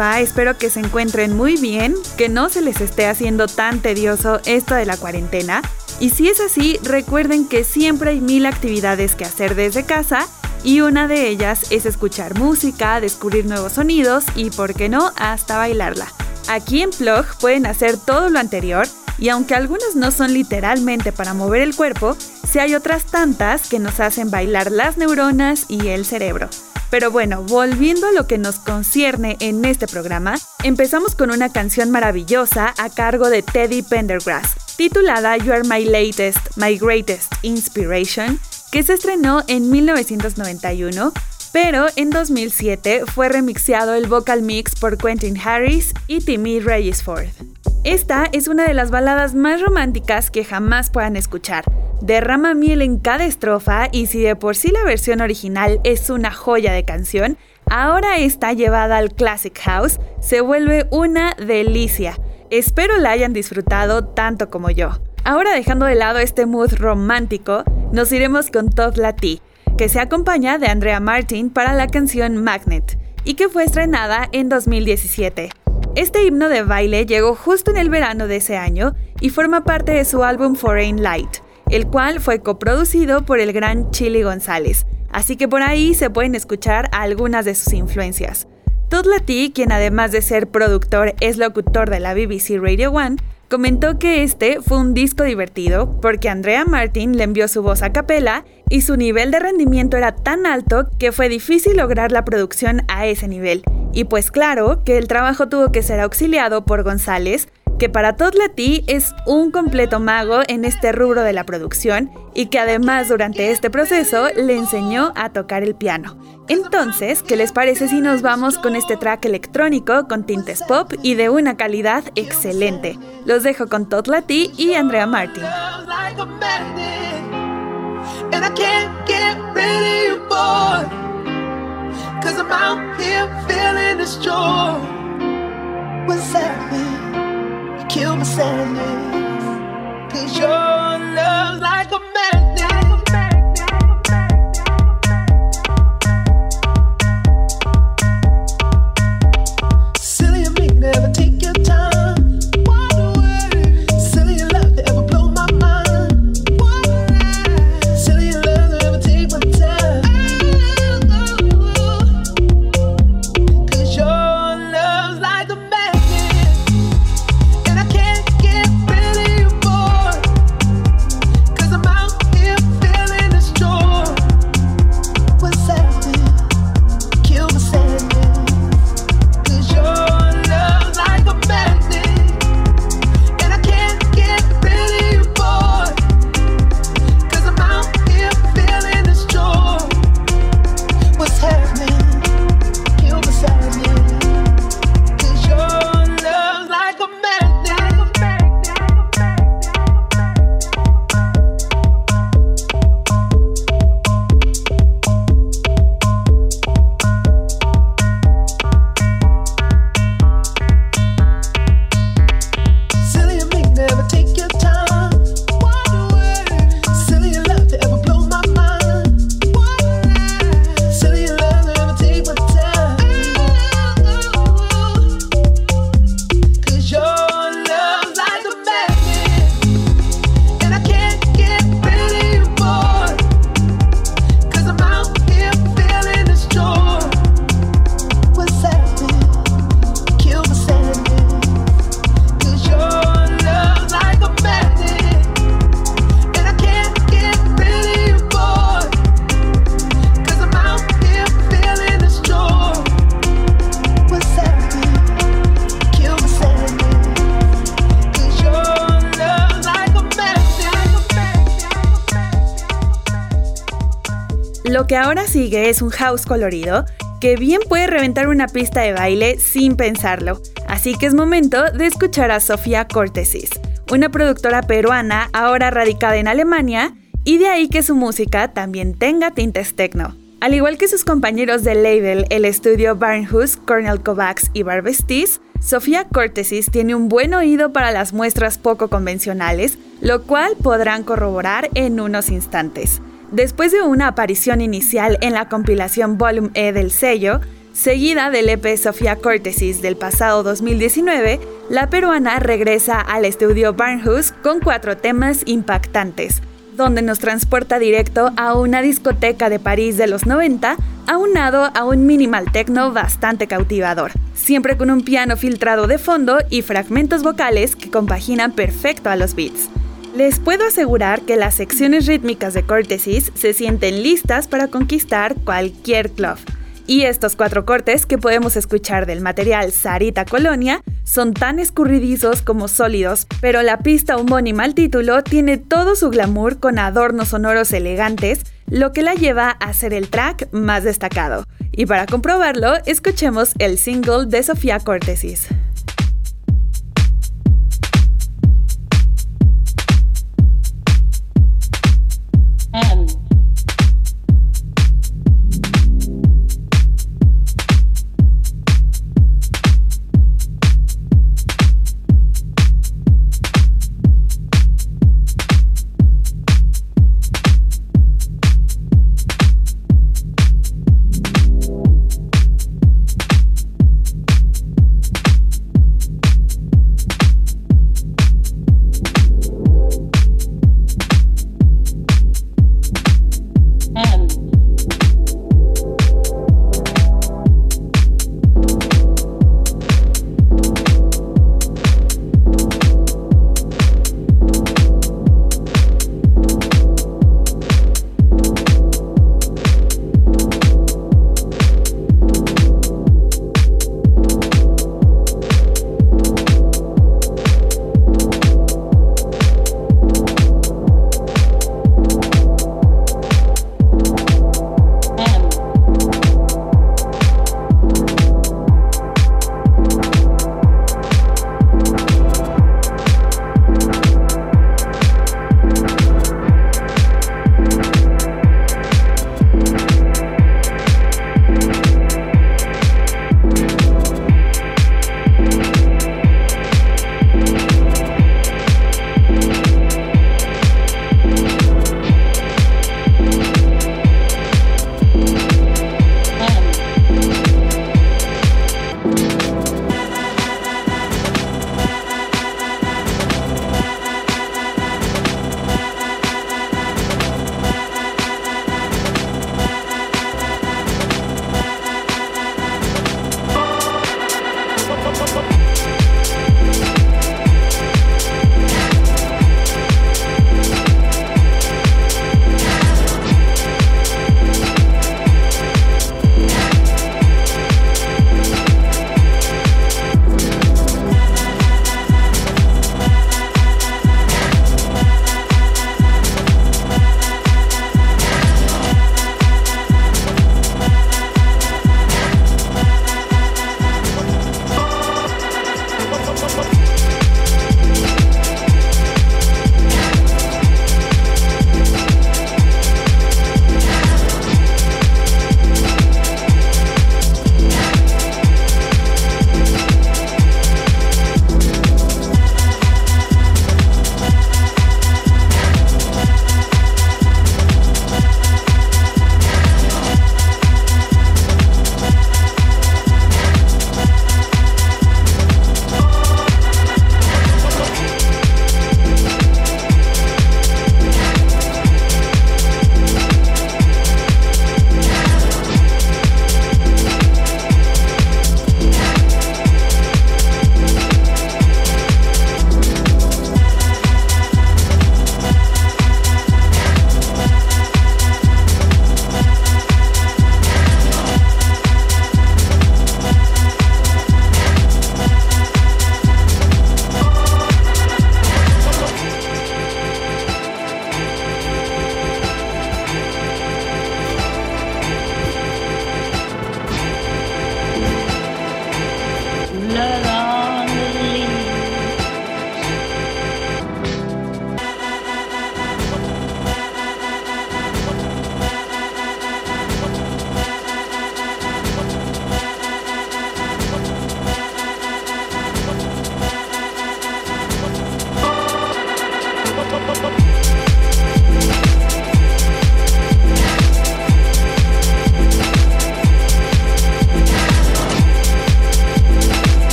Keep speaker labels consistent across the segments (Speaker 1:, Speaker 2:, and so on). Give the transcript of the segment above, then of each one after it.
Speaker 1: Espero que se encuentren muy bien, que no se les esté haciendo tan tedioso esto de la cuarentena. Y si es así, recuerden que siempre hay mil actividades que hacer desde casa y una de ellas es escuchar música, descubrir nuevos sonidos y, por qué no, hasta bailarla. Aquí en Plug pueden hacer todo lo anterior y aunque algunas no son literalmente para mover el cuerpo, sí hay otras tantas que nos hacen bailar las neuronas y el cerebro. Pero bueno, volviendo a lo que nos concierne en este programa, empezamos con una canción maravillosa a cargo de Teddy Pendergrass, titulada You Are My Latest, My Greatest Inspiration, que se estrenó en 1991, pero en 2007 fue remixeado el vocal mix por Quentin Harris y Timmy Regisford. Esta es una de las baladas más románticas que jamás puedan escuchar. Derrama miel en cada estrofa y si de por sí la versión original es una joya de canción, ahora está llevada al Classic House, se vuelve una delicia. Espero la hayan disfrutado tanto como yo. Ahora dejando de lado este mood romántico, nos iremos con Todd Latí, que se acompaña de Andrea Martin para la canción Magnet y que fue estrenada en 2017. Este himno de baile llegó justo en el verano de ese año y forma parte de su álbum Foreign Light, el cual fue coproducido por el gran Chili González, así que por ahí se pueden escuchar algunas de sus influencias. Todd Latty, quien además de ser productor es locutor de la BBC Radio One, comentó que este fue un disco divertido porque Andrea Martin le envió su voz a capela y su nivel de rendimiento era tan alto que fue difícil lograr la producción a ese nivel. Y pues claro que el trabajo tuvo que ser auxiliado por González, que para Todd es un completo mago en este rubro de la producción y que además durante este proceso le enseñó a tocar el piano. Entonces, ¿qué les parece si nos vamos con este track electrónico con tintes pop y de una calidad excelente? Los dejo con Todd y Andrea Martin.
Speaker 2: And I can't get rid of you, boy. Cause I'm out here feeling this joy. What's happening? You kill my sadness. Cause your love's like a magnet.
Speaker 1: Es un house colorido que bien puede reventar una pista de baile sin pensarlo. Así que es momento de escuchar a Sofía Cortesis, una productora peruana ahora radicada en Alemania y de ahí que su música también tenga tintes techno. Al igual que sus compañeros del label, el estudio Barnhus, Cornell Kovacs y Barbestis, Sofía Cortesis tiene un buen oído para las muestras poco convencionales, lo cual podrán corroborar en unos instantes. Después de una aparición inicial en la compilación Volume E del sello, Seguida del EP Sofía Cortesis del pasado 2019, la peruana regresa al estudio Barnhouse con cuatro temas impactantes, donde nos transporta directo a una discoteca de París de los 90, aunado a un minimal techno bastante cautivador, siempre con un piano filtrado de fondo y fragmentos vocales que compaginan perfecto a los beats. Les puedo asegurar que las secciones rítmicas de Cortesis se sienten listas para conquistar cualquier club. Y estos cuatro cortes que podemos escuchar del material Sarita Colonia son tan escurridizos como sólidos, pero la pista homónima al título tiene todo su glamour con adornos sonoros elegantes, lo que la lleva a ser el track más destacado. Y para comprobarlo, escuchemos el single de Sofía Cortesis.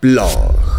Speaker 3: Blog.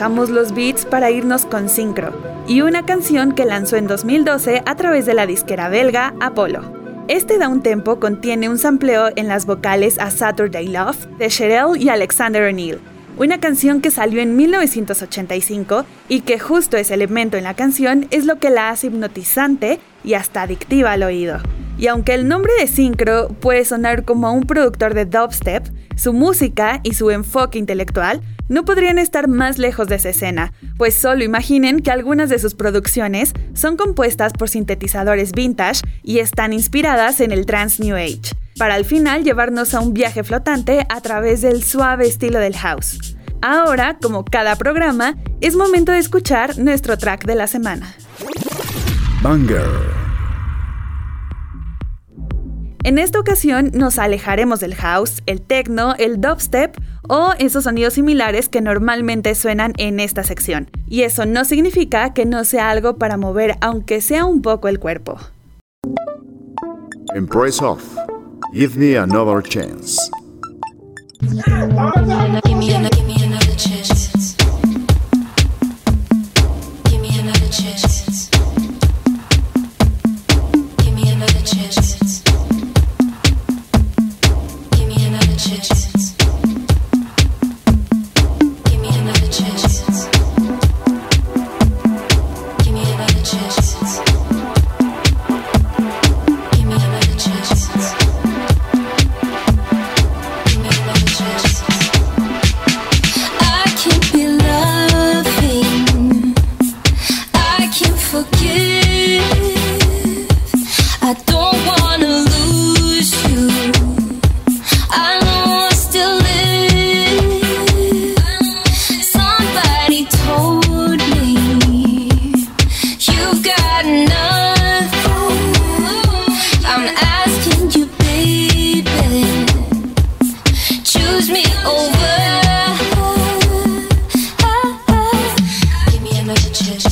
Speaker 1: Bajamos los beats para irnos con Syncro y una canción que lanzó en 2012 a través de la disquera belga Apollo. Este da un tempo contiene un sampleo en las vocales a Saturday Love de Sherelle y Alexander O'Neill, una canción que salió en 1985 y que justo ese elemento en la canción es lo que la hace hipnotizante y hasta adictiva al oído. Y aunque el nombre de Syncro puede sonar como un productor de dubstep, su música y su enfoque intelectual no podrían estar más lejos de esa escena, pues solo imaginen que algunas de sus producciones son compuestas por sintetizadores vintage y están inspiradas en el trance New Age, para al final llevarnos a un viaje flotante a través del suave estilo del house. Ahora, como cada programa, es momento de escuchar nuestro track de la semana.
Speaker 3: Banger.
Speaker 1: En esta ocasión nos alejaremos del house, el techno, el dubstep o esos sonidos similares que normalmente suenan en esta sección. Y eso no significa que no sea algo para mover aunque sea un poco el cuerpo.
Speaker 3: Embrace off. Give me another chance.
Speaker 4: Give me,
Speaker 1: messages.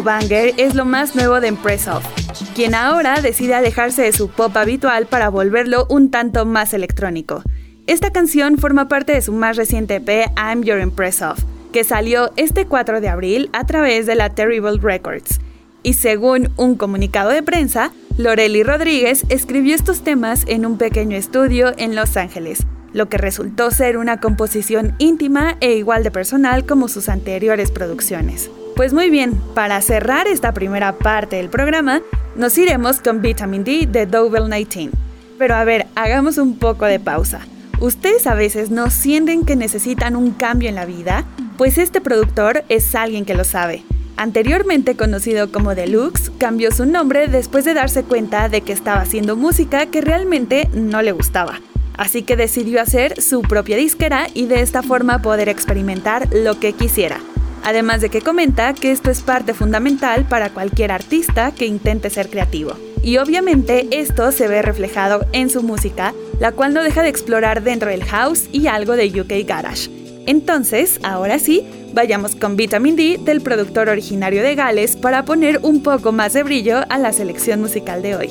Speaker 1: Banger es lo más nuevo de Impressov, quien ahora decide alejarse de su pop habitual para volverlo un tanto más electrónico. Esta canción forma parte de su más reciente EP I'm Your Impressov, que salió este 4 de abril a través de la Terrible Records. Y según un comunicado de prensa, Loreli Rodríguez escribió estos temas en un pequeño estudio en Los Ángeles, lo que resultó ser una composición íntima e igual de personal como sus anteriores producciones. Pues muy bien, para cerrar esta primera parte del programa, nos iremos con Vitamin D de Double 19. Pero a ver, hagamos un poco de pausa. ¿Ustedes a veces no sienten que necesitan un cambio en la vida? Pues este productor es alguien que lo sabe. Anteriormente conocido como Deluxe, cambió su nombre después de darse cuenta de que estaba haciendo música que realmente no le gustaba. Así que decidió hacer su propia disquera y de esta forma poder experimentar lo que quisiera. Además de que comenta que esto es parte fundamental para cualquier artista que intente ser creativo. Y obviamente esto se ve reflejado en su música, la cual no deja de explorar dentro del house y algo de UK Garage. Entonces, ahora sí, vayamos con Vitamin D del productor originario de Gales para poner un poco más de brillo a la selección musical de hoy.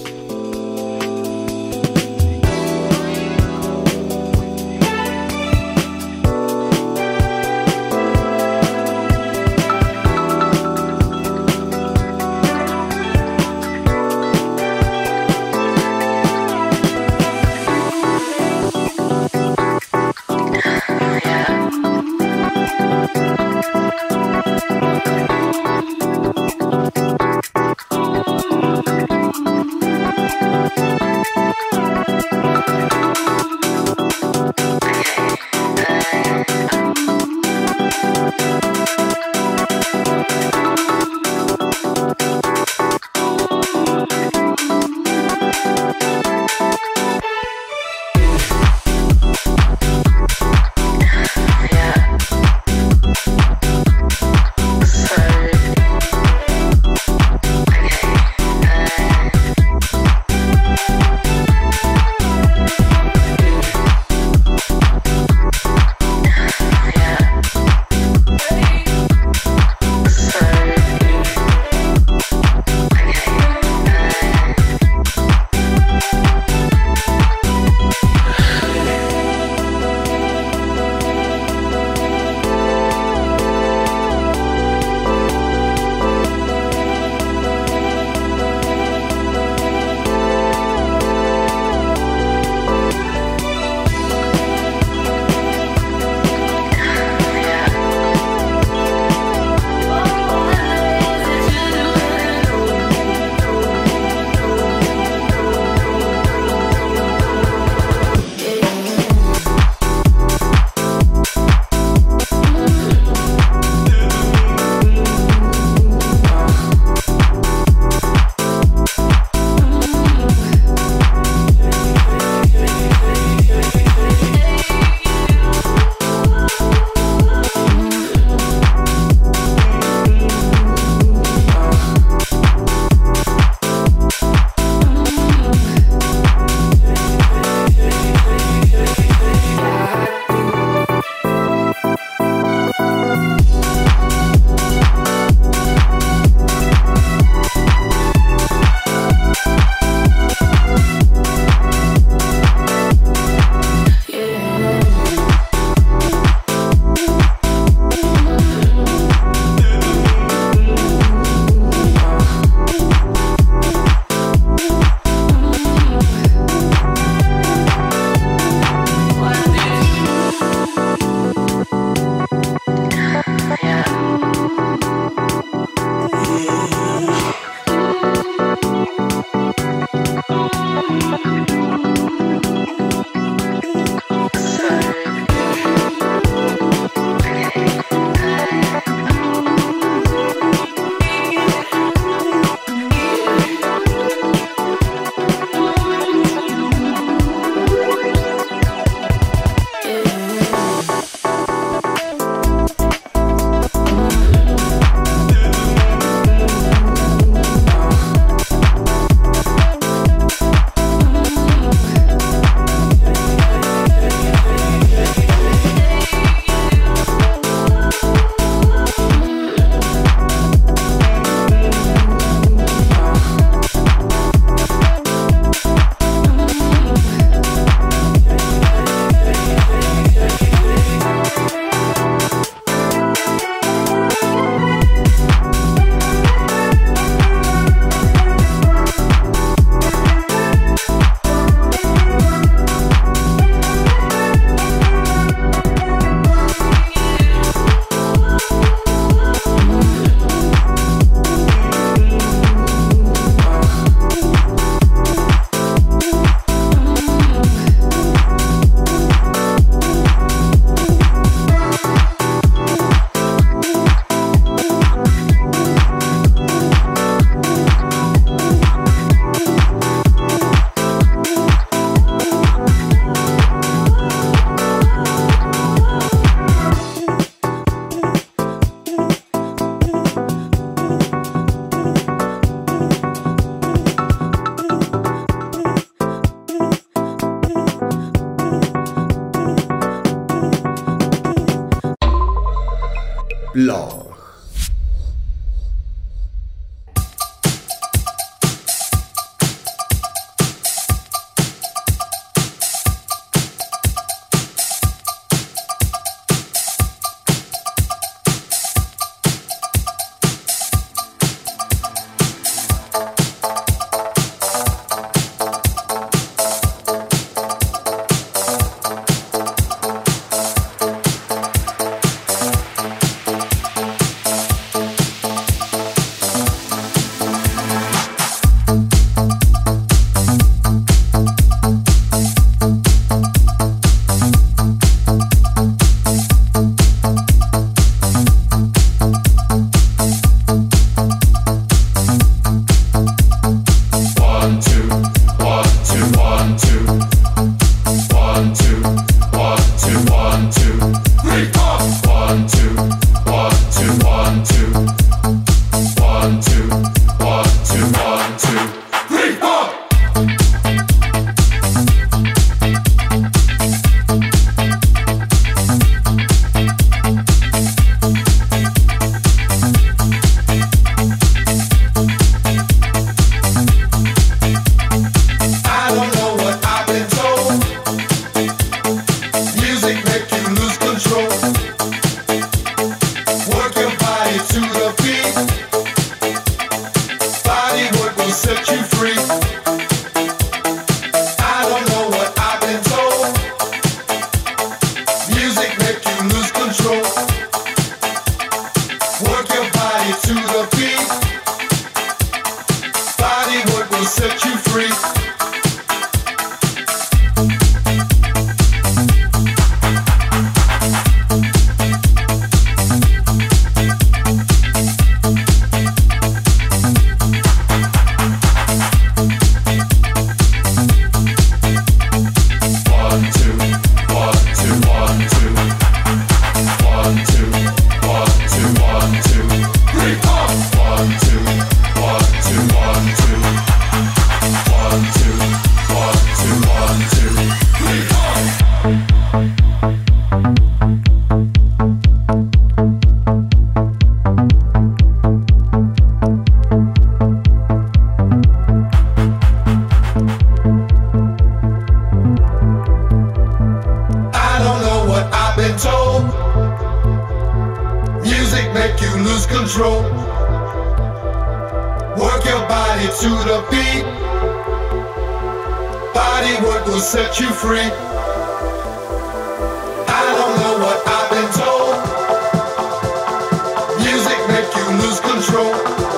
Speaker 5: Control.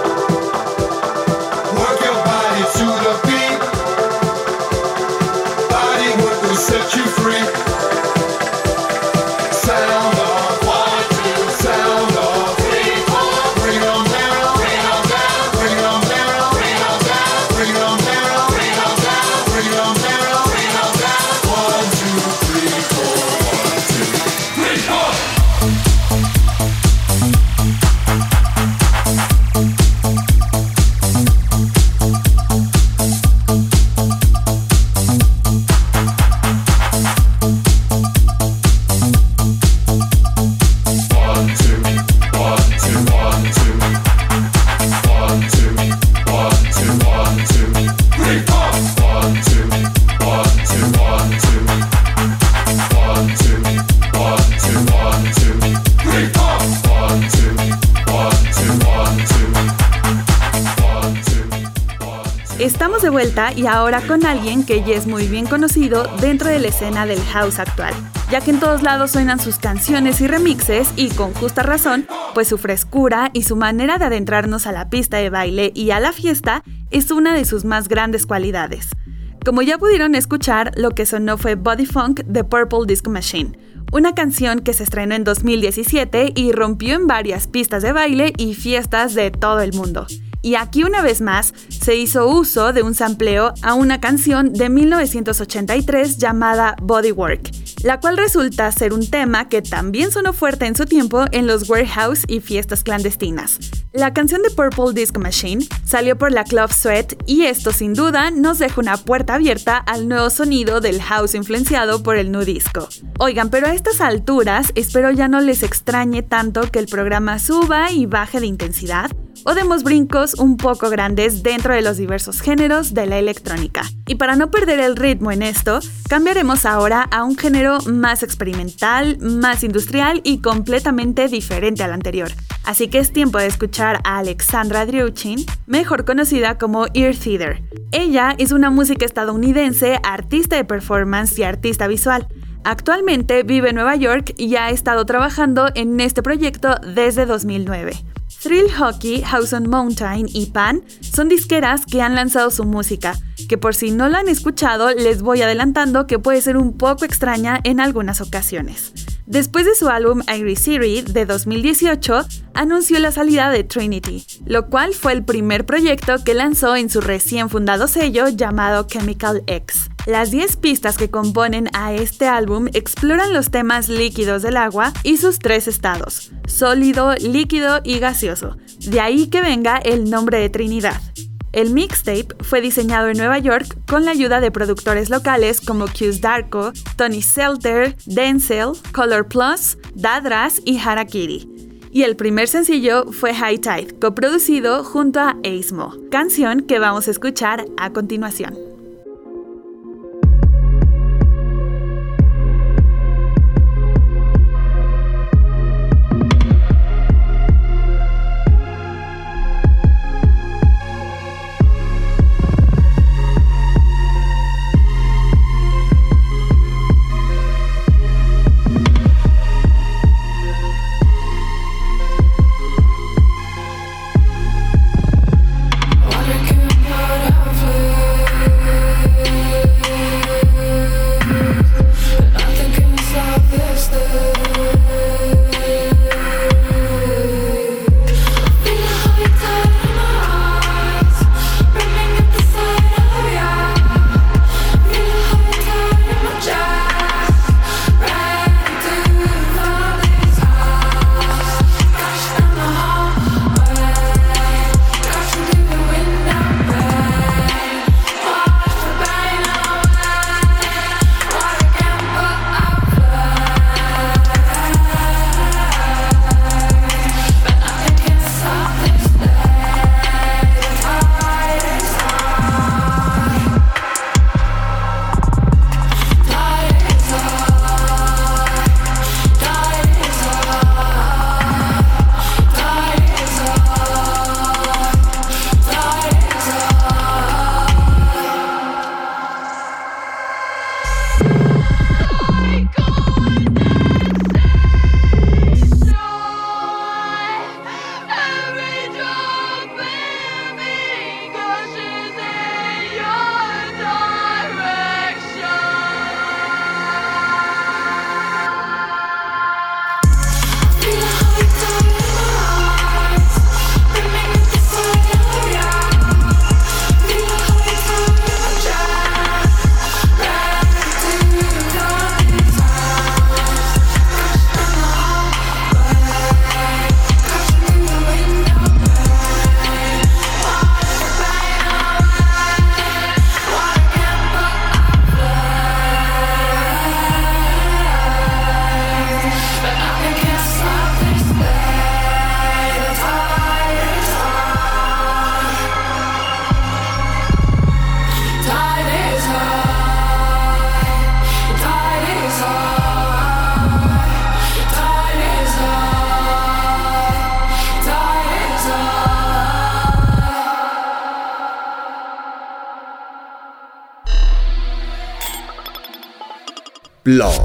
Speaker 1: Y ahora con alguien que ya es muy bien conocido dentro de la escena del house actual, ya que en todos lados suenan sus canciones y remixes y con justa razón, pues su frescura y su manera de adentrarnos a la pista de baile y a la fiesta es una de sus más grandes cualidades. Como ya pudieron escuchar, lo que sonó fue Body Funk de Purple Disco Machine, una canción que se estrenó en 2017 y rompió en varias pistas de baile y fiestas de todo el mundo. Y aquí una vez más se hizo uso de un sampleo a una canción de 1983 llamada Bodywork, la cual resulta ser un tema que también sonó fuerte en su tiempo en los warehouse y fiestas clandestinas. La canción de Purple Disco Machine salió por la Club Sweat y esto sin duda nos deja una puerta abierta al nuevo sonido del house influenciado por el nu disco. Oigan, pero a estas alturas espero ya no les extrañe tanto que el programa suba y baje de intensidad o demos brincos un poco grandes dentro de los diversos géneros de la electrónica. Y para no perder el ritmo en esto, cambiaremos ahora a un género más experimental, más industrial y completamente diferente al anterior. Así que es tiempo de escuchar a Alexandra Driuchin, mejor conocida como Ear Theater. Ella es una música estadounidense, artista de performance y artista visual. Actualmente vive en Nueva York y ha estado trabajando en este proyecto desde 2009. Thrill Hockey, House on Mountain y Pan son disqueras que han lanzado su música, que por si no la han escuchado les voy adelantando que puede ser un poco extraña en algunas ocasiones. Después de su álbum Iris Siri de 2018, anunció la salida de Trinity, lo cual fue el primer proyecto que lanzó en su recién fundado sello llamado Chemical X. Las 10 pistas que componen a este álbum exploran los temas líquidos del agua y sus tres estados, sólido, líquido y gaseoso, de ahí que venga el nombre de Trinidad. El mixtape fue diseñado en Nueva York con la ayuda de productores locales como Q's Darko, Tony Selter, Denzel, Color Plus, Dadras y Harakiri. Y el primer sencillo fue High Tide, coproducido junto a Ace canción que vamos a escuchar a continuación.
Speaker 3: Blog.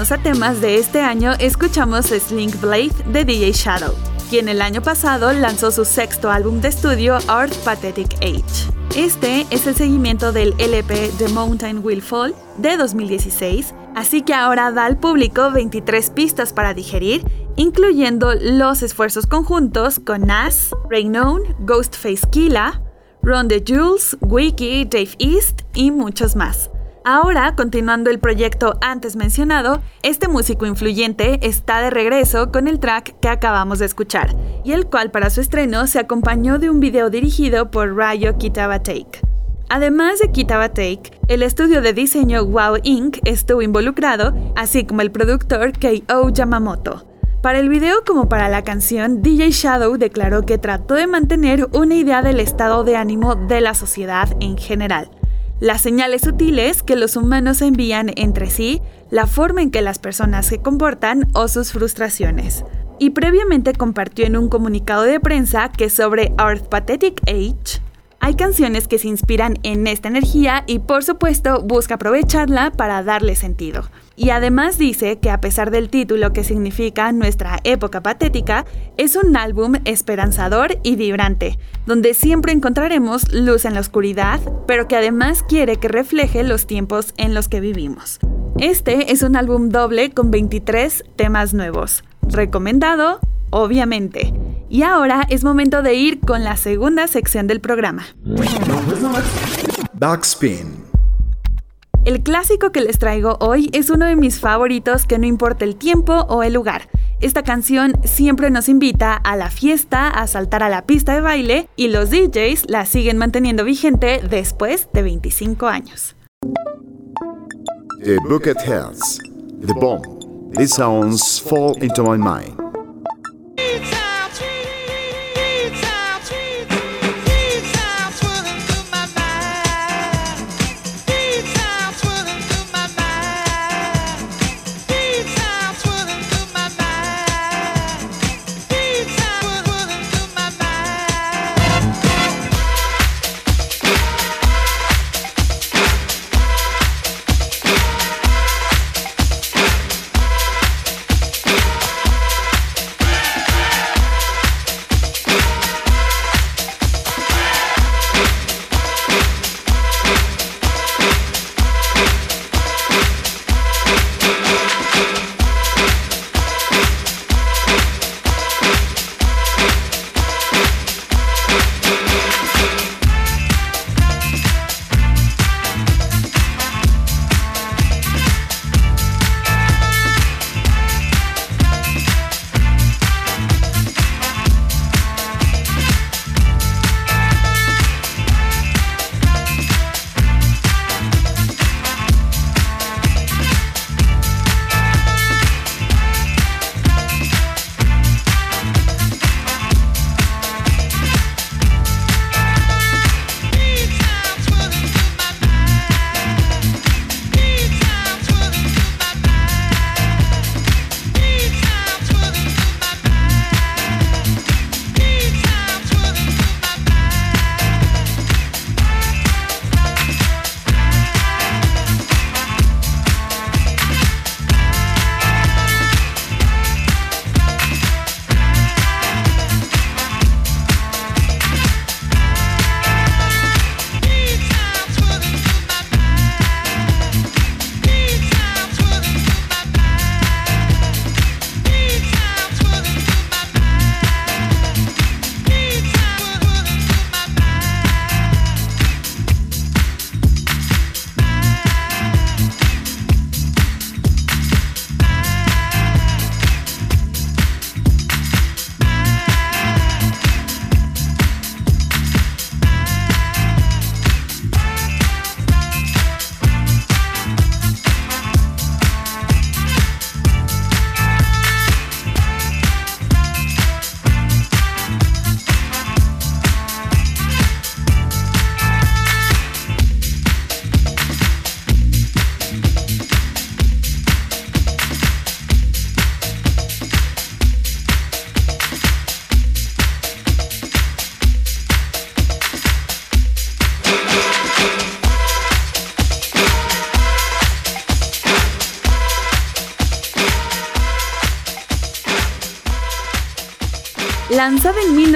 Speaker 1: A temas de este año, escuchamos Slink Blade de DJ Shadow, quien el año pasado lanzó su sexto álbum de estudio Art Pathetic Age. Este es el seguimiento del LP The Mountain Will Fall de 2016, así que ahora da al público 23 pistas para digerir, incluyendo los esfuerzos conjuntos con Nas, Raynon, Ghostface Killa, Ron the Jules, Wiki, Dave East y muchos más. Ahora, continuando el proyecto antes mencionado, este músico influyente está de regreso con el track que acabamos de escuchar, y el cual para su estreno se acompañó de un video dirigido por Ryo Kitaba Take. Además de Kitaba Take, el estudio de diseño Wow Inc. estuvo involucrado, así como el productor K.O. Yamamoto. Para el video como para la canción, DJ Shadow declaró que trató de mantener una idea del estado de ánimo de la sociedad en general las señales sutiles que los humanos envían entre sí, la forma en que las personas se comportan o sus frustraciones. Y previamente compartió en un comunicado de prensa que sobre Earth Pathetic Age hay canciones que se inspiran en esta energía y por supuesto busca aprovecharla para darle sentido. Y además dice que a pesar del título que significa nuestra época patética, es un álbum esperanzador y vibrante, donde siempre encontraremos luz en la oscuridad, pero que además quiere que refleje los tiempos en los que vivimos. Este es un álbum doble con 23 temas nuevos. Recomendado, obviamente. Y ahora es momento de ir con la segunda sección del programa.
Speaker 3: Backspin.
Speaker 1: El clásico que les traigo hoy es uno de mis favoritos que no importa el tiempo o el lugar. Esta canción siempre nos invita a la fiesta, a saltar a la pista de baile y los DJs la siguen manteniendo vigente después de 25 años.
Speaker 3: The Bucket Heads. The Bomb. These sounds fall into my mind.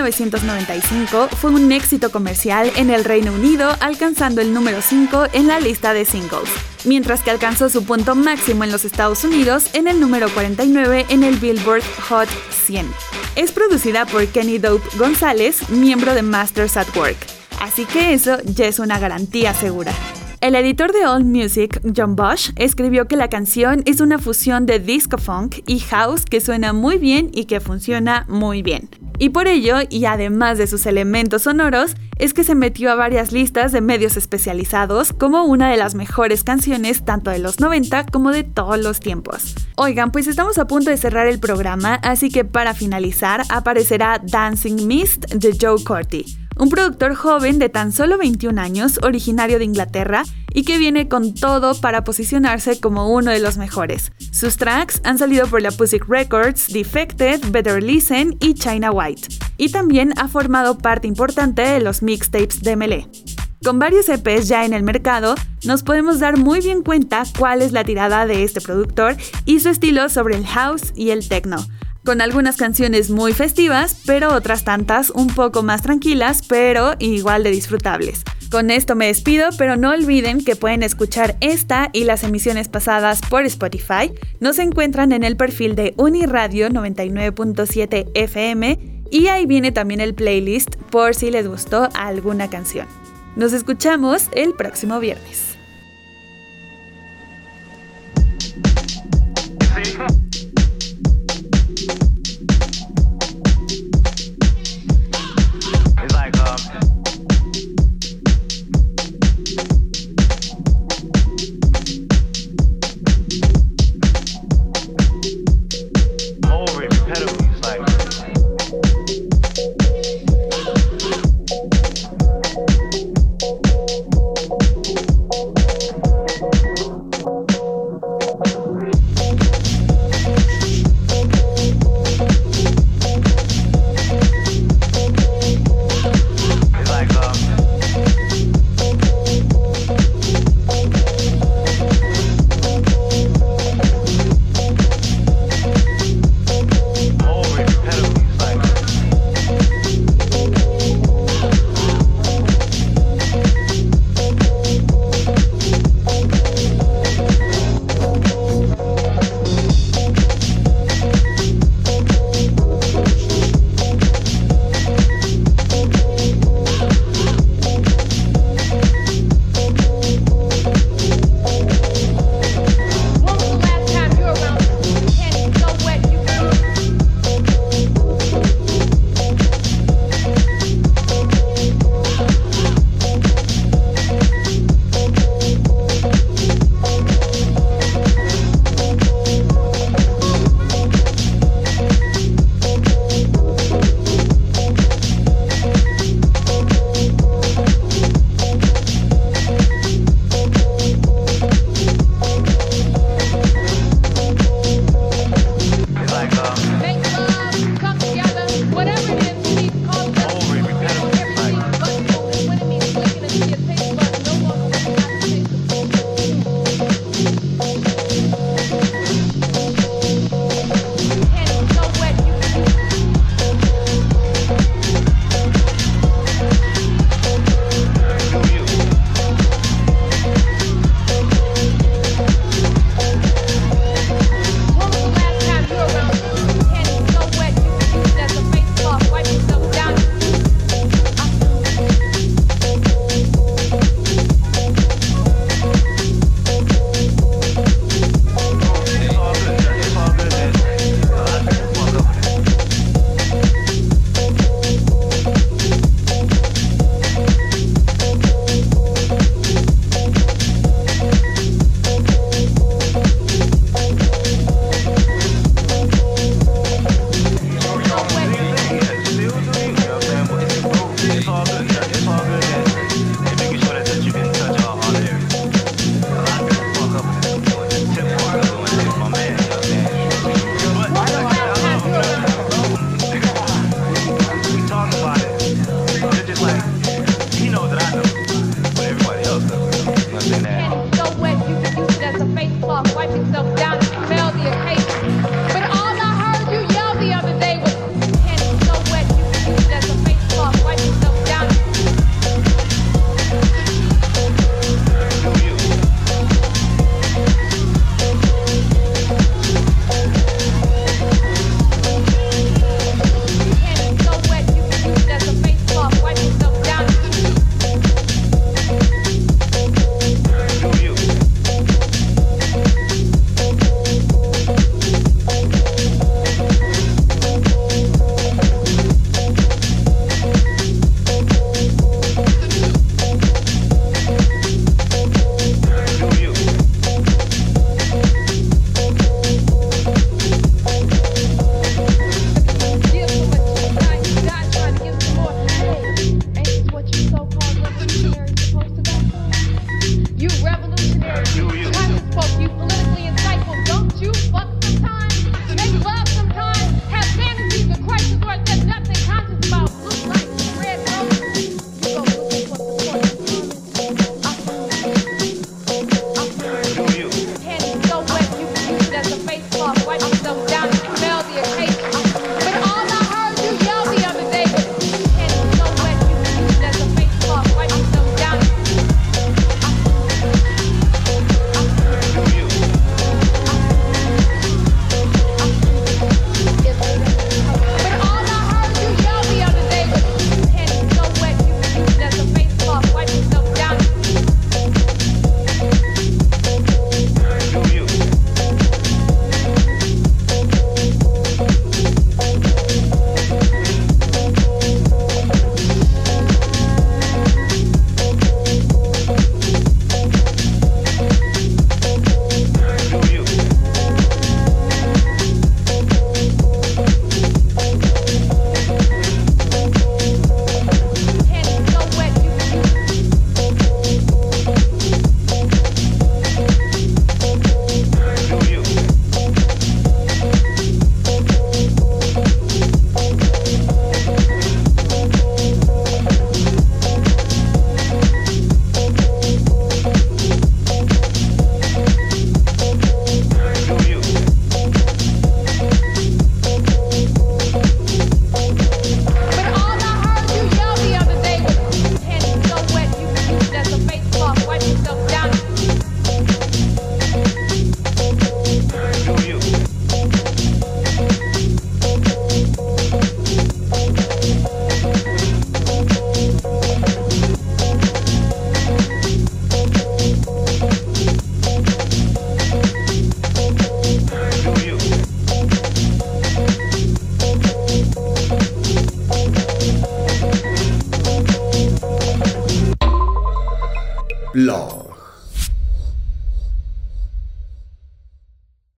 Speaker 1: 1995, fue un éxito comercial en el Reino Unido, alcanzando el número 5 en la lista de singles, mientras que alcanzó su punto máximo en los Estados Unidos en el número 49 en el Billboard Hot 100. Es producida por Kenny Dope González, miembro de Masters at Work, así que eso ya es una garantía segura. El editor de All Music, John Bosch, escribió que la canción es una fusión de disco funk y house que suena muy bien y que funciona muy bien. Y por ello, y además de sus elementos sonoros, es que se metió a varias listas de medios especializados como una de las mejores canciones tanto de los 90 como de todos los tiempos. Oigan, pues estamos a punto de cerrar el programa, así que para finalizar aparecerá Dancing Mist de Joe Corti un productor joven de tan solo 21 años, originario de Inglaterra, y que viene con todo para posicionarse como uno de los mejores. Sus tracks han salido por la Pussy Records, Defected, Better Listen y China White, y también ha formado parte importante de los mixtapes de Melee. Con varios EPs ya en el mercado, nos podemos dar muy bien cuenta cuál es la tirada de este productor y su estilo sobre el house y el techno con algunas canciones muy festivas, pero otras tantas un poco más tranquilas, pero igual de disfrutables. Con esto me despido, pero no olviden que pueden escuchar esta y las emisiones pasadas por Spotify. Nos encuentran en el perfil de Uniradio 99.7 FM y ahí viene también el playlist por si les gustó alguna canción. Nos escuchamos el próximo viernes.